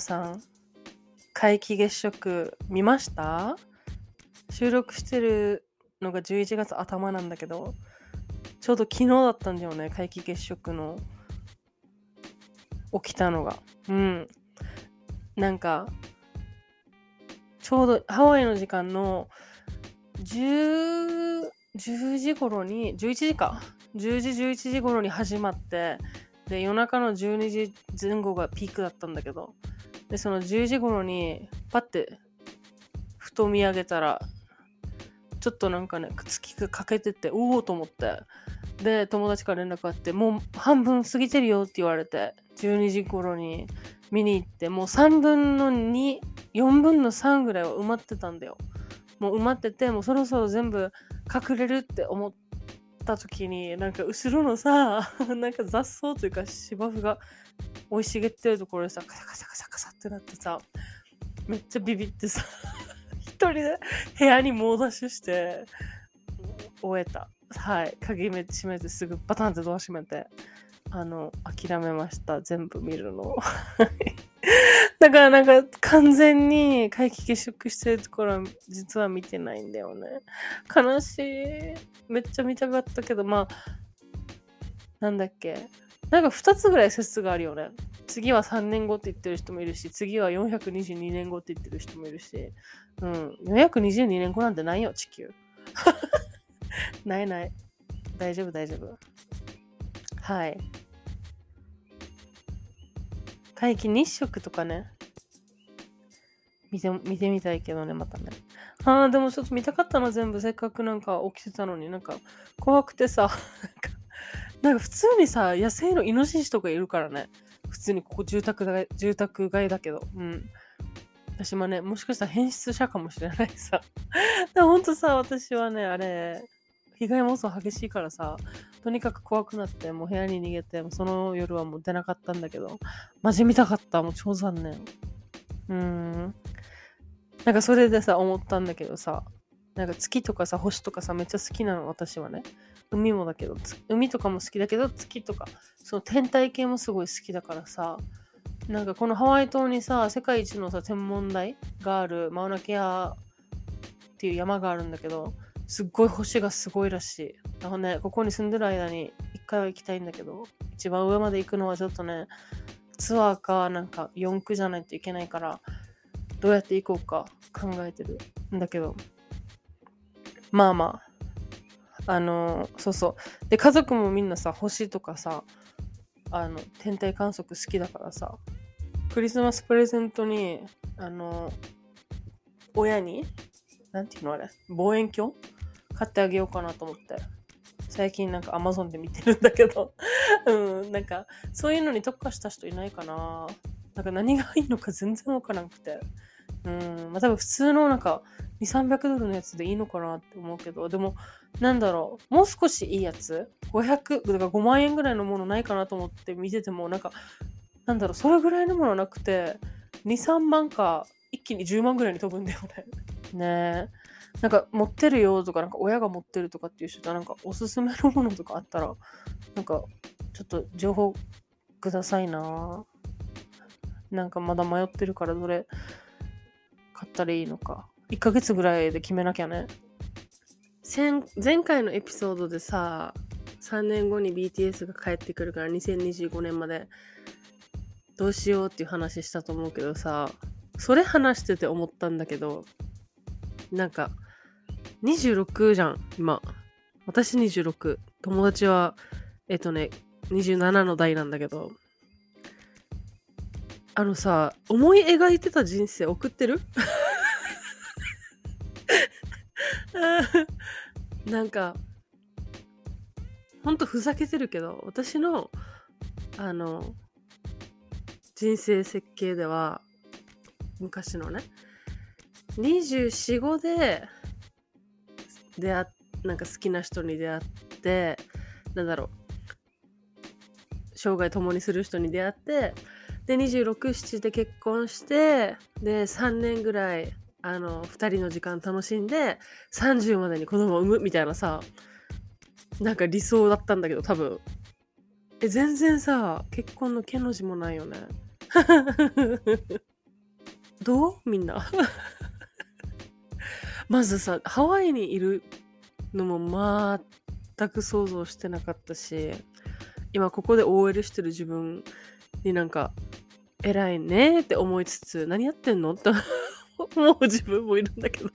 さん皆既月食見ました収録してるのが11月頭なんだけどちょうど昨日だったんだよね皆既月食の起きたのがうんなんかちょうどハワイの時間の10 10時頃に11時か10時11時頃に始まってで夜中の12時前後がピークだったんだけどでその10時頃にパッてふと見上げたらちょっとなんかね月が欠けてておおと思ってで友達から連絡あってもう半分過ぎてるよって言われて12時頃に見に行ってもう3分の24分の3ぐらいは埋まってたんだよ。もう埋まっててもうそろそろ全部隠れるって思ってた時になんか後ろのさ なんか雑草というか芝生が生い茂ってるところでさカサカサカサカサってなってさめっちゃビビってさ 一人で部屋に猛ダッシュして終えた。はい。鍵め閉めてすぐバタンってドア閉めてあの諦めました。全部見るのだからなんか完全に皆既月食してるところは実は見てないんだよね。悲しい。めっちゃ見たかったけどまあなんだっけ。なんか2つぐらい説があるよね。次は3年後って言ってる人もいるし次は422年後って言ってる人もいるし。うん。422年後なんてないよ地球。ないない。大丈夫大丈夫。はい。皆既日食とかね。見て見てみたいけどねまたね。あーでもちょっと見たかったな全部。せっかくなんか起きてたのに。なんか怖くてさ。なんか普通にさ野生のイノシシとかいるからね。普通にここ住宅街住宅街だけど。うん。私もねもしかしたら変質者かもしれないさ。でもほんとさ私はねあれ被害妄想激しいからさとにかく怖くなってもう部屋に逃げてその夜はもう出なかったんだけどマジ見たかったもう超残念。うーん。なんかそれでさ思ったんだけどさなんか月とかさ星とかさめっちゃ好きなの私はね。海もだけど海とかも好きだけど月とかその天体系もすごい好きだからさなんかこのハワイ島にさ世界一のさ天文台があるマウナケアっていう山があるんだけどすっごい星がすごいらしい。だからねここに住んでる間に一回は行きたいんだけど一番上まで行くのはちょっとねツアーかなんか4区じゃないといけないからどうやって行こうか考えてるんだけど。まあまああのそうそう。で家族もみんなさ星とかさあの天体観測好きだからさクリスマスプレゼントにあの親になんていうのあれ望遠鏡買ってあげようかなと思って。最近なんか Amazon で見てるんだけど。うんなんかそういうのに特化した人いないかな。なんか何がいいのか全然わからなくて。うんまあ多分普通のなんか2300ドルのやつでいいのかなって思うけど。でもなんだろう。もう少しいいやつ？500だから5万円ぐらいのものないかなと思って見ててもなんかなんだろう。それぐらいのものなくて23万か一気に10万ぐらいに飛ぶんだよね。ねえ。なんか持ってるよとかなんか親が持ってるとかっていう人はなんかおすすめのものとかあったらなんかちょっと情報くださいな。なんかまだ迷ってるからどれ買ったらいいのか。1ヶ月ぐらいで決めなきゃね。前前回のエピソードでさ3年後に BTS が帰ってくるから2025年までどうしようっていう話したと思うけどさそれ話してて思ったんだけどなんか26じゃん今。私26友達はえっとね27の代なんだけど。あのさ思い描いてた人生送ってる？なんかほんとふざけてるけど私のあの人生設計では昔のね245で出会なんか好きな人に出会ってなんだろう。生涯共にする人に出会ってで267で結婚してで3年ぐらいあの2人の時間楽しんで30までに子供を産むみたいなさなんか理想だったんだけど多分。え全然さ結婚の毛の字もないよね。どう？みんな。まずさハワイにいるのも全く想像してなかったし今ここで OL してる自分になんか偉いねって思いつつ何やってんの？って思う自分もいるんだけど。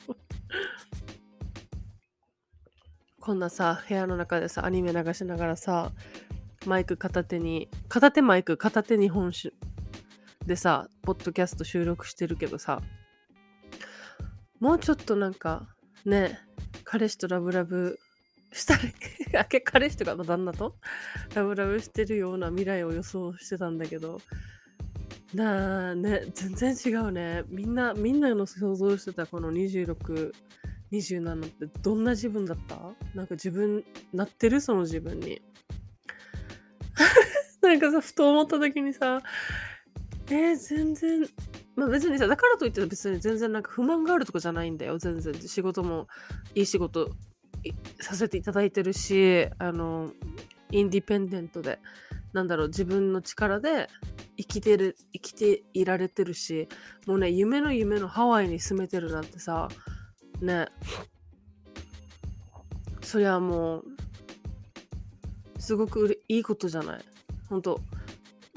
こんなさ部屋の中でさアニメ流しながらさマイク片手に片手マイク片手日本酒でさポッドキャスト収録してるけどさもうちょっとなんかね彼氏とラブラブしたり 彼氏とかの旦那とラブラブしてるような未来を予想してたんだけどなあね全然違うね。みんなみんなの想像してたこの26 27ってどんな自分だった？なんか自分なってる？その自分に。なんかさふと思った時にさえー、全然まあ別にさだからといって別に全然なんか不満があるとかじゃないんだよ。全然。仕事もいい仕事させていただいてるしあのインディペンデントで。なんだろう自分の力で生きてる生きていられてるしもうね夢の夢のハワイに住めてるなんてさね。そりゃもうすごくいいことじゃない。本当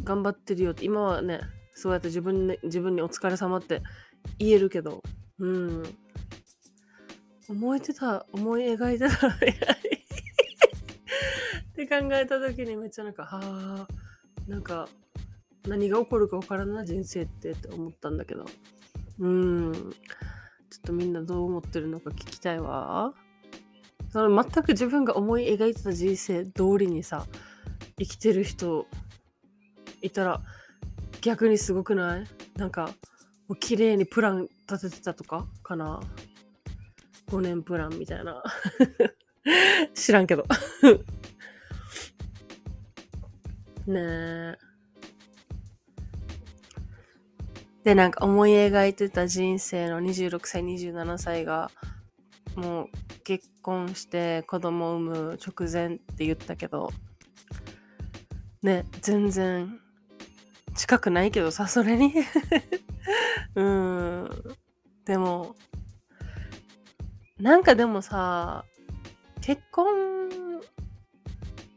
頑張ってるよって。今はねそうやって自分,、ね、自分にお疲れ様って言えるけどうん。思えてた思い描いてた って考えた時にめっちゃなんかはあなんか何が起こるか分からんな人生ってって思ったんだけど。うん。ちょっとみんなどう思ってるのか聞きたいわ。その全く自分が思い描いてた人生通りにさ生きてる人いたら逆にすごくない？なんかもう綺麗にプラン立ててたとか？かな？5年プランみたいな。知らんけど。ねえ。で、なんか思い描いてた人生の26歳、27歳が、もう結婚して子供を産む直前って言ったけど、ね、全然近くないけどさ、それに うん。でも、なんかでもさ、結婚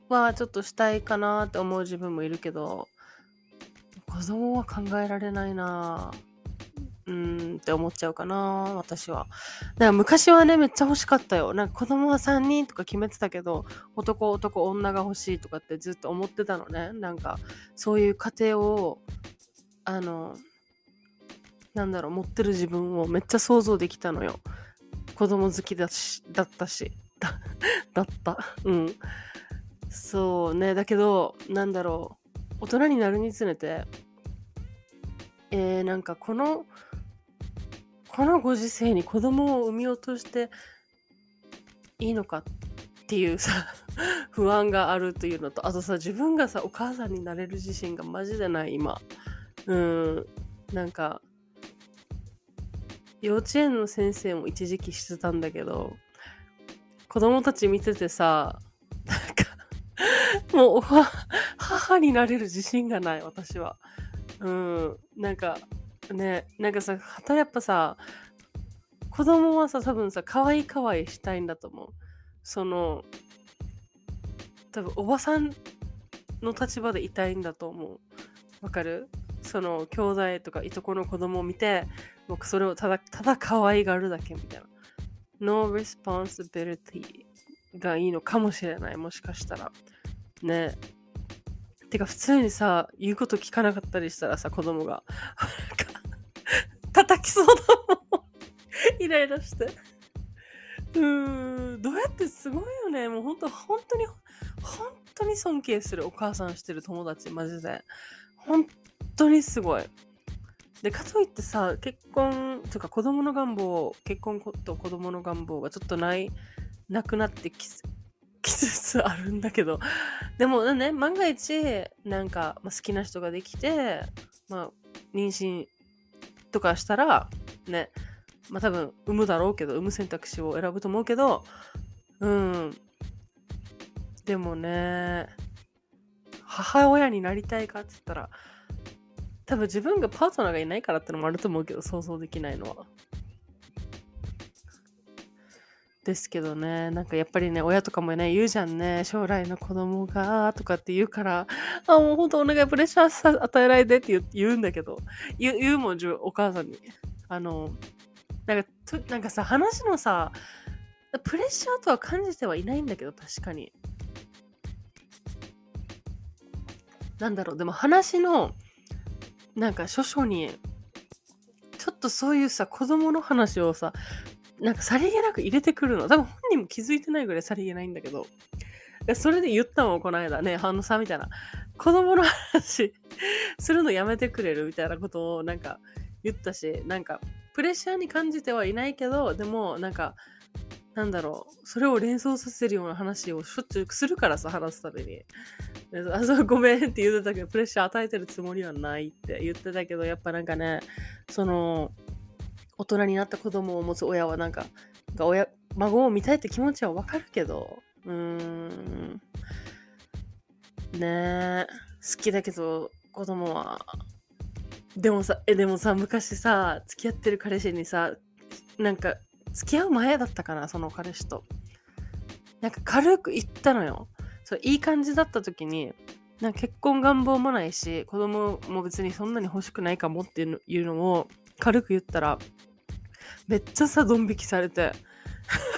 はちょっとしたいかなって思う自分もいるけど、子供は考えられないなうーんって思っちゃうかな私は。だから昔はね、めっちゃ欲しかったよ。なんか子供は3人とか決めてたけど、男、男、女が欲しいとかってずっと思ってたのね。なんか、そういう家庭を、あの、なんだろう、持ってる自分をめっちゃ想像できたのよ。子供好きだし、だったし。だ だった。うん。そうね。だけど、なんだろう。大人になるにつれて、えー、なんかこのこのご時世に子供を産み落としていいのかっていうさ 不安があるというのとあとさ自分がさお母さんになれる自信がマジでない今。うん。なんか幼稚園の先生も一時期してたんだけど子供たち見ててさなんか もう母になれる自信がない私は。うん。なんかねなんかさたやっぱさ子供はさ多分さ可愛い可愛いしたいんだと思う。その多分おばさんの立場でいたいんだと思う。わかる？その兄弟とかいとこの子供を見て僕それをただただ可愛がるだけみたいな。No responsibility がいいのかもしれないもしかしたら。ね。てか普通にさ言うこと聞かなかったりしたらさ子供が。叩きそうだもん。イライラして。うーんどうやってすごいよね。もうほんと本当に本当に尊敬するお母さんしてる友達マジで。本当にすごい。でかといってさ結婚とか子供の願望結婚と子供の願望がちょっとないなくなってききつつあるんだけど。でもね万が一なんか、まあ、好きな人ができて、まあ、妊娠とかしたらねまあ多分産むだろうけど産む選択肢を選ぶと思うけどうん。でもね母親になりたいかって言ったら多分自分がパートナーがいないからってのもあると思うけど想像できないのは。ですけどね、なんかやっぱりね、親とかもね、言うじゃんね、将来の子供が、とかって言うから、あ、もうほんとお願い、プレッシャー与えないでって言うんだけど、言うもん、お母さんに。あの、なんか、となんかさ、話のさ、プレッシャーとは感じてはいないんだけど、確かに。なんだろう、でも話の、なんか、書書に、ちょっとそういうさ、子供の話をさ、なんかさりげなく入れてくるの。多分本人も気づいてないぐらいさりげないんだけど。それで言ったもん、この間ね、あのさ、みたいな。子供の話 するのやめてくれるみたいなことをなんか言ったし、なんかプレッシャーに感じてはいないけど、でもなんか、なんだろう、それを連想させるような話をしょっちゅうするからさ、話すたびに。あ、そう、ごめんって言ってたけど、プレッシャー与えてるつもりはないって言ってたけど、やっぱなんかね、その、大人になった子供を持つ親はなんか、が親孫を見たいって気持ちはわかるけど、うーん、ねえ、好きだけど子供は、でもさ、え、でもさ、昔さ、付き合ってる彼氏にさ、なんか、付き合う前だったかな、その彼氏と。なんか軽く言ったのよ。そういい感じだった時に、なんか結婚願望もないし、子供も別にそんなに欲しくないかもっていうのを軽く言ったら、めっちゃさ、ドン引きされて。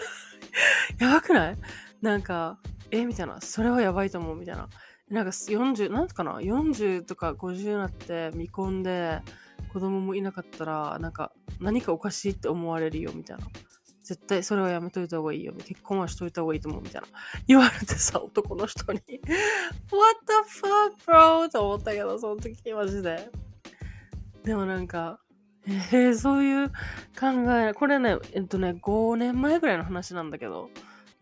やばくない？なんか、えみたいな。それはやばいと思うみたいな。なんか40、なんかな ?40 とか50になって未婚で子供もいなかったら、なんか何かおかしいって思われるよみたいな。絶対それはやめといた方がいいよ。結婚はしといた方がいいと思うみたいな。言われてさ、男の人に What the fuck, bro? と思ったけど、その時マジで。でもなんか、えー、そういう考え、これね、えっとね、5年前ぐらいの話なんだけど、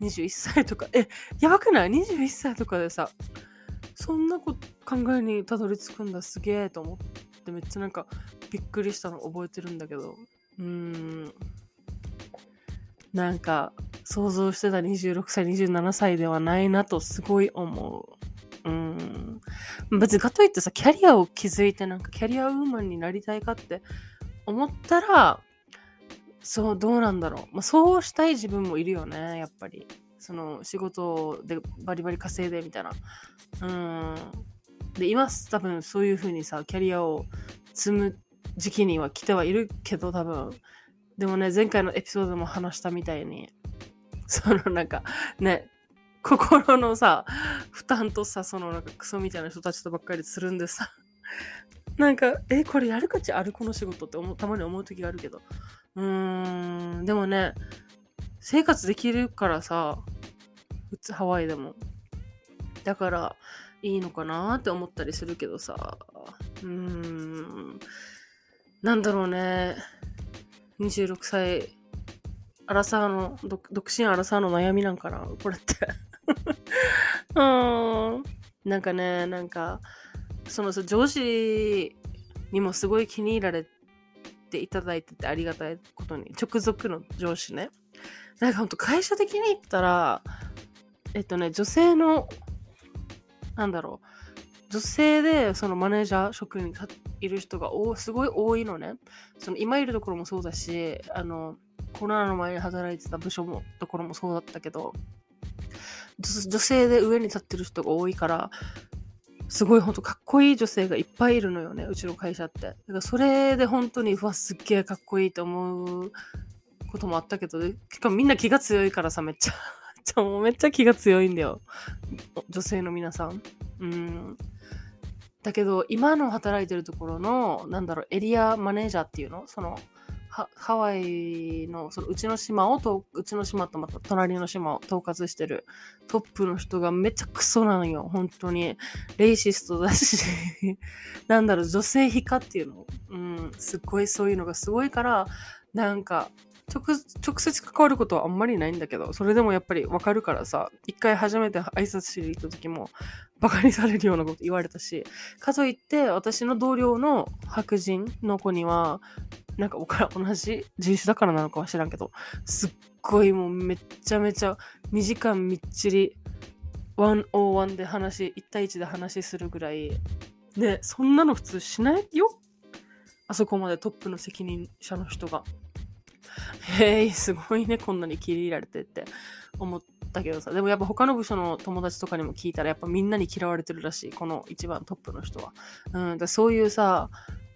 21歳とか、え、やばくない ?21 歳とかでさ、そんなこ考えにたどり着くんだ、すげえと思って、めっちゃなんかびっくりしたの覚えてるんだけど、うーん、なんか想像してた26歳、27歳ではないなとすごい思う。うん。別にかといってさ、キャリアを築いてなんかキャリアウーマンになりたいかって思ったら、そう、どうなんだろう。まあ、そうしたい自分もいるよね、やっぱり。その、仕事でバリバリ稼いでみたいな。うん。で、今、多分そういう風にさ、キャリアを積む時期には来てはいるけど、多分。でもね、前回のエピソードも話したみたいに、そのなんか、ね、心のさ、負担とさ、そのなんかクソみたいな人たちとばっかりするんでさ、なんか、え、これやる価値あるこの仕事ってたまに思う時があるけど。うーん、でもね、生活できるからさ、普通ハワイでも。だから、いいのかなって思ったりするけどさ。うーん、なんだろうね。26歳、アラサーの、独身アラサーの悩みなんかなこれって うーん。なんかね、なんか、その上司にもすごい気に入られていただいててありがたいことに直属の上司ね。なんかほんと会社的に言ったらえっとね女性のなんだろう女性でそのマネージャー職員にいる人がおすごい多いのね。その今いるところもそうだしあのコロナの前に働いてた部署もところもそうだったけど女性で上に立ってる人が多いからすごい本当かっこいい女性がいっぱいいるのよねうちの会社って。だからそれで本当にうわすっげえかっこいいと思うこともあったけど結構みんな気が強いからさめっちゃ。もうめっちゃ気が強いんだよ。女性の皆さん。うん。だけど今の働いてるところのなんだろうエリアマネージャーっていうの？そのハワイのそのうちの島をとうちの島とまた隣の島を統括してるトップの人がめちゃクソなのよ。本当に。レイシストだし。なんだろう女性批価っていうの？うん。すっごいそういうのがすごいからなんか直直接関わることはあんまりないんだけどそれでもやっぱりわかるからさ一回初めて挨拶しに行った時もバカにされるようなこと言われたし。かといって私の同僚の白人の子にはなんか同じ人種だからなのかは知らんけどすっごいもうめっちゃめちゃ2時間みっちり101で話1対1で話するぐらいねそんなの普通しないよ？あそこまでトップの責任者の人が。へえすごいねこんなに切り入られてって。思ったけどさ。でもやっぱ他の部署の友達とかにも聞いたらやっぱみんなに嫌われてるらしいこの一番トップの人は、うん、だそういうさ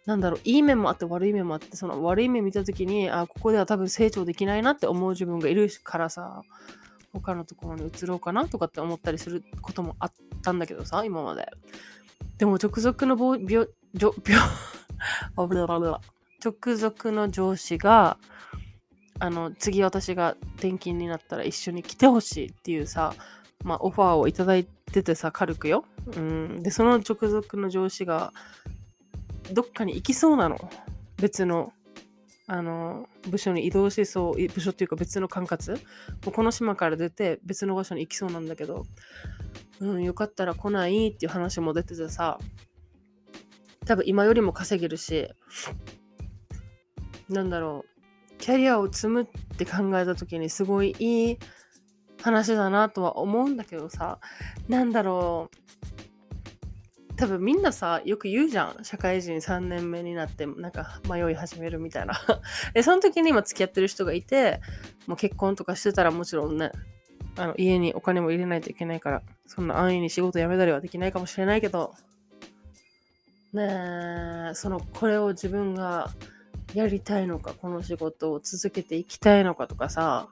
なんだろういい面もあって悪い面もあってその悪い面見た時にあここでは多分成長できないなって思う自分がいるからさ他のところに移ろうかなとかって思ったりすることもあったんだけどさ今まで。でも直属の病病 病直属の上司があの次私が転勤になったら一緒に来てほしいっていうさ、まあ、オファーをいただいててさ軽くよ、うん、でその直属の上司がどっかに行きそうなの。別のあの部署に移動しそう部署っていうか別の管轄。もうこの島から出て別の場所に行きそうなんだけど。うんよかったら来ないっていう話も出ててさ。多分今よりも稼げるし。なんだろう。キャリアを積むって考えた時にすごいいい話だなとは思うんだけどさ。なんだろう。多分みんなさよく言うじゃん。社会人3年目になってなんか迷い始めるみたいな。でその時に今付き合ってる人がいてもう結婚とかしてたらもちろんねあの家にお金も入れないといけないからそんな安易に仕事辞めたりはできないかもしれないけど。ねえそのこれを自分がやりたいのか、この仕事を続けていきたいのかとかさ、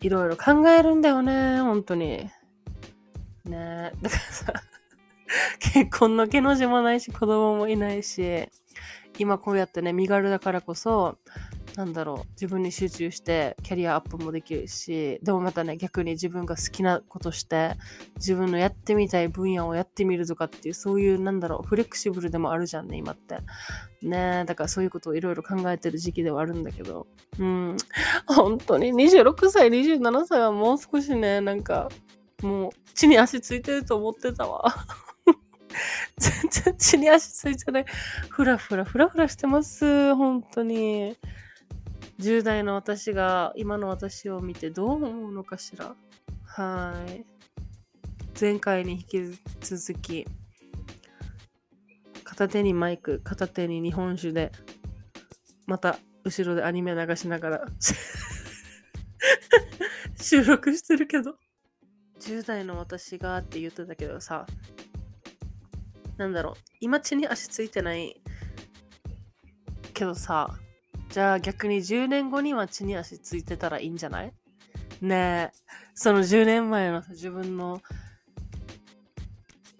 いろいろ考えるんだよね、本当に。ねえだからさ、結婚の毛の字もないし、子供もいないし、今こうやってね、身軽だからこそ、なんだろう、自分に集中してキャリアアップもできるし、でもまたね、逆に自分が好きなことして、自分のやってみたい分野をやってみるとかっていう、そういう、なんだろう、フレキシブルでもあるじゃんね、今って。ねだからそういうことをいろいろ考えてる時期ではあるんだけど、うん、本当に26歳、27歳はもう少しね、なんか、もう、地に足ついてると思ってたわ。全然地に足ついてない。ふらふらふらふらしてます。本当に。10代の私が今の私を見てどう思うのかしらはい前回に引き続き片手にマイク片手に日本酒でまた後ろでアニメ流しながら 収録してるけど10代の私がって言ってたけどさなんだろう。今地に足ついてない。けどさじゃあ逆に10年後には地に足ついてたらいいんじゃない？ねえ、その10年前の自分の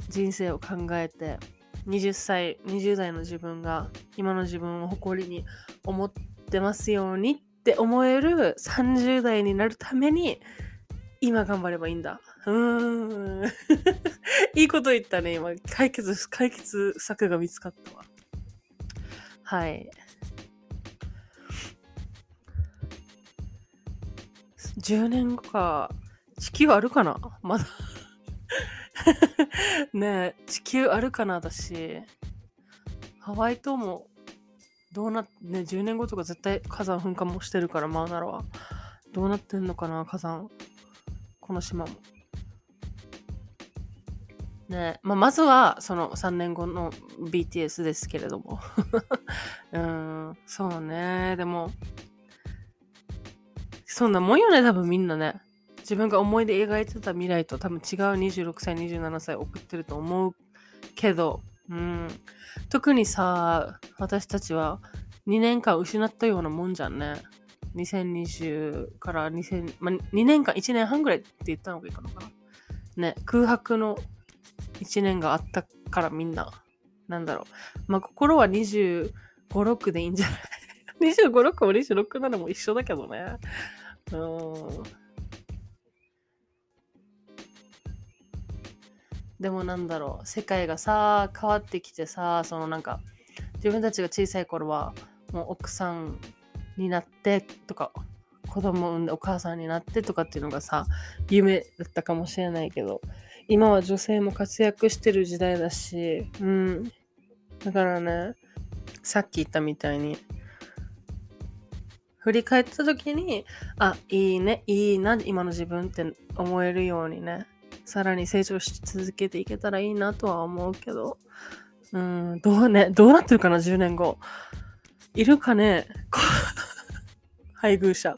人生を考えて、20歳、20代の自分が今の自分を誇りに思ってますようにって思える30代になるために今頑張ればいいんだ。うん。いいこと言ったね、今。解決、解決策が見つかったわ。はい。10年後か。地球あるかな？まだ ねえ、地球あるかな私。ハワイ島も、どうなっ、ね、10年後とか絶対火山噴火もしてるから、マウナラは。どうなってんのかな火山。この島も。ねまあ、まずは、その3年後の BTS ですけれども。うん、そうね。でも、そんなもんよね、多分みんなね。自分が思い出描いてた未来と多分違う26歳、27歳送ってると思うけど、うん、特にさ、私たちは2年間失ったようなもんじゃんね。2020から2000、まあ、2年間、1年半ぐらいって言ったのがいいかなね、空白の1年があったからみんな、なんだろう。まあ、心は25、6でいいんじゃない？25、6も26、7も一緒だけどね。うん。でもなんだろう、世界がさ、変わってきてさ、そのなんか、自分たちが小さい頃は、もう奥さんになってとか、子供産んでお母さんになってとかっていうのがさ、夢だったかもしれないけど、今は女性も活躍してる時代だし、うん。だからね、さっき言ったみたいに、振り返った時に、あ、いいね、いいな、今の自分って思えるようにね、さらに成長し続けていけたらいいなとは思うけど、うん、どうね、どうなってるかな、10年後。いるかね配偶者。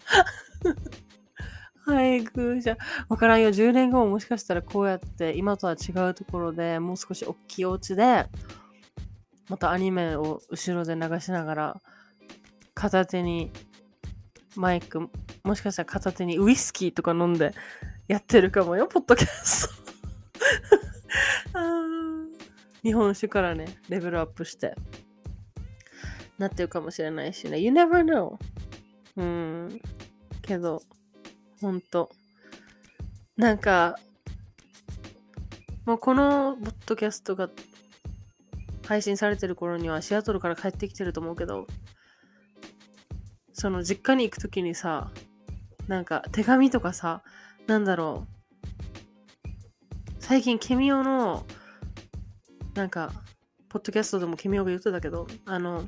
配偶者。わからんよ。10年後ももしかしたらこうやって今とは違うところでもう少し大きいお家でまたアニメを後ろで流しながら片手にマイク、もしかしたら片手にウイスキーとか飲んでやってるかもよ、ポッドキャスト。日本酒からね、レベルアップして、なってるかもしれないしね。You never know. うん。けど、ほんと。なんか、もうこのポッドキャストが配信されてる頃にはシアトルから帰ってきてると思うけど、その実家に行くときにさ、なんか手紙とかさ、なんだろう。最近、ケミオの、なんか、ポッドキャストでもケミオが言ってたけど、あの、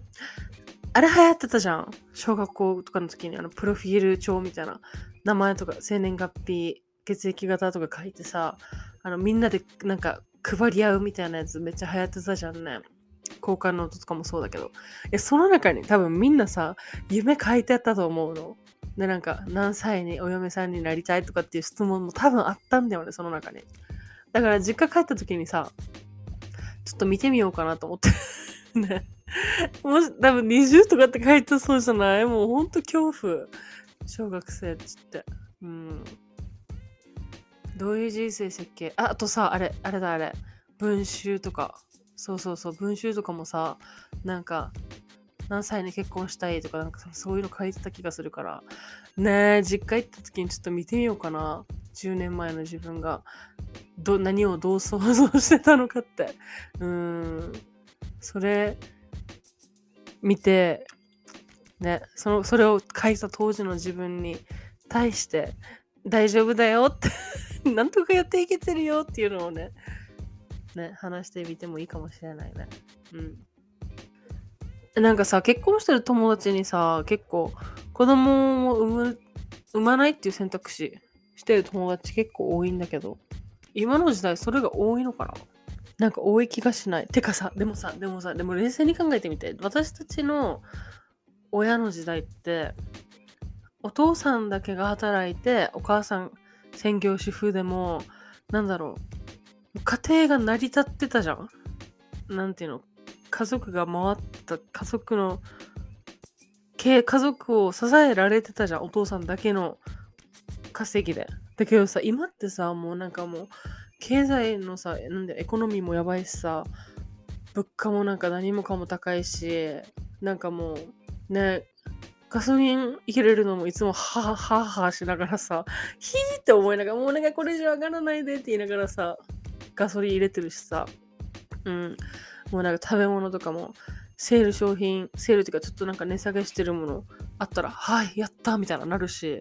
あれ流行ってたじゃん。小学校とかの時に、あの、プロフィール帳みたいな、名前とか、生年月日、血液型とか書いてさ、あの、みんなでなんか配り合うみたいなやつめっちゃ流行ってたじゃんね。交換ノートとかもそうだけど。いや、その中に多分みんなさ、夢書いてあったと思うの。で、なんか、何歳にお嫁さんになりたいとかっていう質問も多分あったんだよね、その中に。だから実家帰った時にさ、ちょっと見てみようかなと思って。ね。もし、多分20とかって書いてそうじゃない？もうほんと恐怖。小学生っつって。うん。どういう人生設計あ、あとさ、あれ、あれだあれ。文集とか。そうそうそう、文集とかもさ、なんか、何歳に結婚したいとか、なんかそういうの書いてた気がするから。ねえ、実家行った時にちょっと見てみようかな。10年前の自分が、ど、何をどう想像してたのかって。うん。それ、見て、ね、その、それを書いた当時の自分に対して、大丈夫だよって なんとかやっていけてるよっていうのをね、ね、話してみてもいいかもしれないね。うん。なんかさ、結婚してる友達にさ、結構子供を産む、産まないっていう選択肢してる友達結構多いんだけど、今の時代それが多いのかな？なんか多い気がしない。てかさ、でもさ、でもさ、でも冷静に考えてみて。私たちの親の時代って、お父さんだけが働いて、お母さん専業主婦でも、なんだろう、家庭が成り立ってたじゃん。なんていうの家族が回った家族の家族を支えられてたじゃんお父さんだけの稼ぎでだけどさ今ってさもうなんかもう経済のさなんでエコノミーもやばいしさ物価もなんか何もかも高いしなんかもうねガソリン入れるのもいつもははははしながらさヒーって思いながらもうお願いこれ以上上がらないでって言いながらさガソリン入れてるしさ、うん。もうなんか食べ物とかも、セール商品、セールっていうかちょっとなんか値下げしてるものあったら、はい、やったみたいななるし、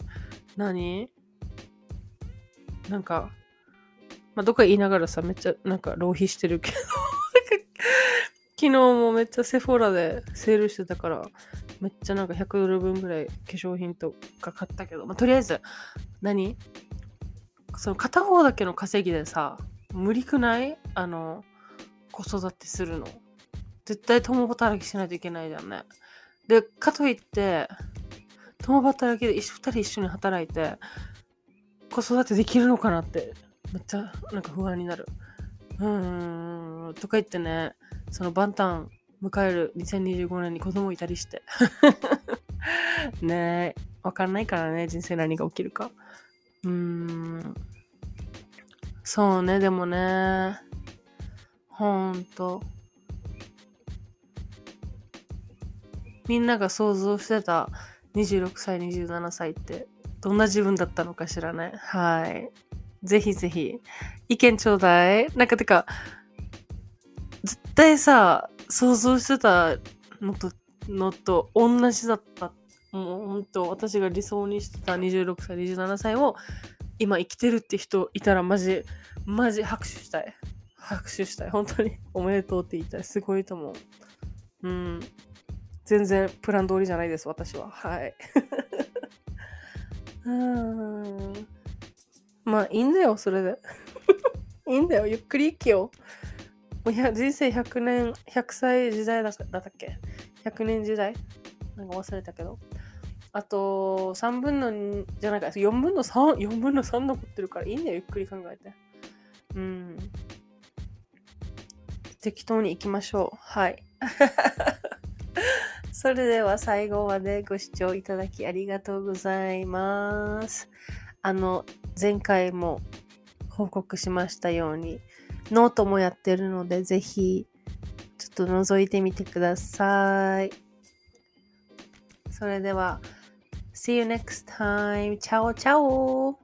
何なんか、まあ、どっか言いながらさ、めっちゃなんか浪費してるけど昨日もめっちゃセフォラでセールしてたから、めっちゃなんか100ドル分ぐらい化粧品とか買ったけど、まあ、とりあえず、何？その片方だけの稼ぎでさ、無理くない？あの、子育てするの。絶対共働きしないといけないじゃんね。で、かといって、共働きで二人一緒に働いて、子育てできるのかなってめっちゃなんか不安になる。うーんとか言ってねその万端迎える2025年に子供いたりして。ねえわかんないからね人生何が起きるか。うーん。そうねでもねほんと。みんなが想像してた26歳27歳ってどんな自分だったのかしらねはい。ぜひぜひ。意見ちょうだい。なんかてか絶対さ想像してたのとのと同じだった。もうほんと私が理想にしてた26歳27歳を今生きてるって人いたらマジマジ拍手したい。拍手したい。本当に。おめでとうって言いたい。すごいと思う。うん。全然プラン通りじゃないです私は。はい。うん。まあいいんだよそれで。いいんだよ ゆっくり生きよう。もう人生100年100歳時代だだったっけ？100年時代？なんか忘れたけど。あと3分の2じゃないか。4分の34分の3残ってるからいいんだよゆっくり考えて。うん。適当に行きましょう。はい。それでは最後までご視聴いただきありがとうございますあの前回も報告しましたようにノートもやってるのでぜひちょっと覗いてみてくださいそれでは See you next time. チャオチャオ